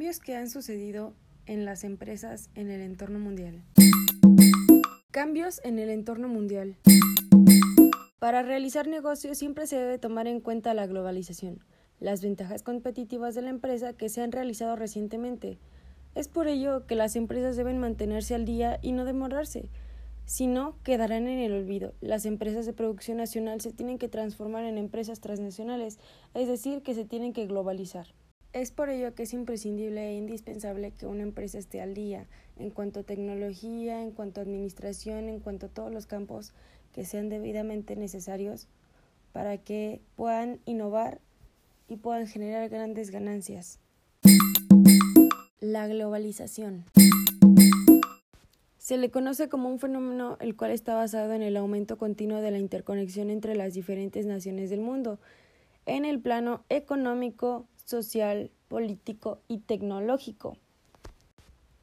que han sucedido en las empresas en el entorno mundial. Cambios en el entorno mundial. Para realizar negocios siempre se debe tomar en cuenta la globalización, las ventajas competitivas de la empresa que se han realizado recientemente. Es por ello que las empresas deben mantenerse al día y no demorarse, si no quedarán en el olvido. Las empresas de producción nacional se tienen que transformar en empresas transnacionales, es decir, que se tienen que globalizar. Es por ello que es imprescindible e indispensable que una empresa esté al día en cuanto a tecnología, en cuanto a administración, en cuanto a todos los campos que sean debidamente necesarios para que puedan innovar y puedan generar grandes ganancias. La globalización. Se le conoce como un fenómeno el cual está basado en el aumento continuo de la interconexión entre las diferentes naciones del mundo, en el plano económico, social, político y tecnológico.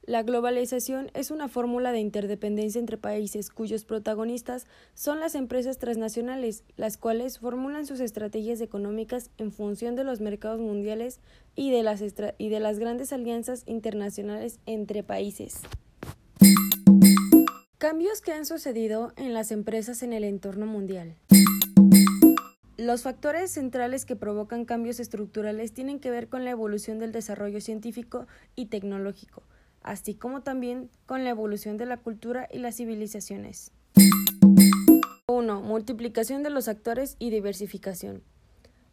La globalización es una fórmula de interdependencia entre países cuyos protagonistas son las empresas transnacionales, las cuales formulan sus estrategias económicas en función de los mercados mundiales y de las, grandes alianzas internacionales entre países. Cambios que han sucedido en las empresas en el entorno mundial. Los factores centrales que provocan cambios estructurales tienen que ver con la evolución del desarrollo científico y tecnológico, así como también con la evolución de la cultura y las civilizaciones. 1. Multiplicación de los actores y diversificación.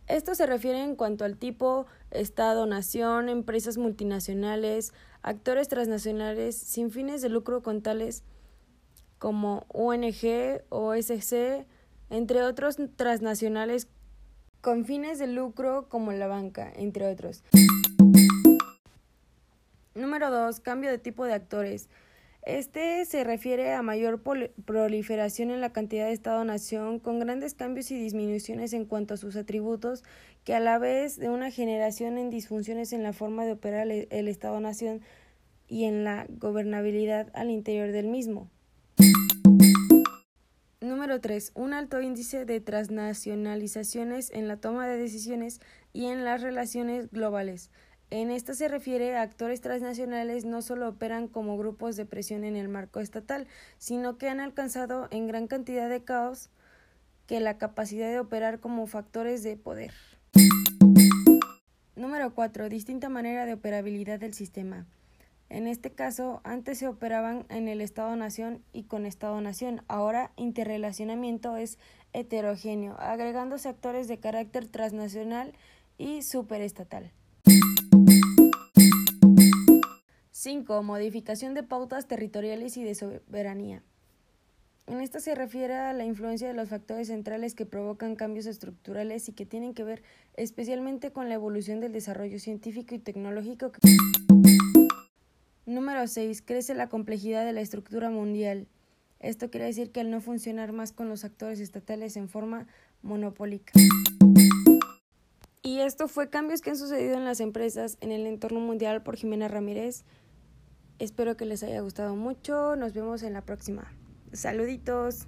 Esto se refiere en cuanto al tipo Estado, nación, empresas multinacionales, actores transnacionales sin fines de lucro con tales como ONG, OSC, entre otros transnacionales con fines de lucro como la banca, entre otros. Número 2. Cambio de tipo de actores. Este se refiere a mayor proliferación en la cantidad de Estado-nación, con grandes cambios y disminuciones en cuanto a sus atributos, que a la vez de una generación en disfunciones en la forma de operar el Estado-nación y en la gobernabilidad al interior del mismo. Número 3. Un alto índice de transnacionalizaciones en la toma de decisiones y en las relaciones globales. En esta se refiere a actores transnacionales no solo operan como grupos de presión en el marco estatal, sino que han alcanzado en gran cantidad de caos que la capacidad de operar como factores de poder. Número 4. Distinta manera de operabilidad del sistema. En este caso, antes se operaban en el Estado-Nación y con Estado-Nación. Ahora, interrelacionamiento es heterogéneo, agregándose actores de carácter transnacional y superestatal. 5. Modificación de pautas territoriales y de soberanía. En esta se refiere a la influencia de los factores centrales que provocan cambios estructurales y que tienen que ver especialmente con la evolución del desarrollo científico y tecnológico. Número 6. Crece la complejidad de la estructura mundial. Esto quiere decir que al no funcionar más con los actores estatales en forma monopólica. Y esto fue cambios que han sucedido en las empresas en el entorno mundial por Jimena Ramírez. Espero que les haya gustado mucho. Nos vemos en la próxima. Saluditos.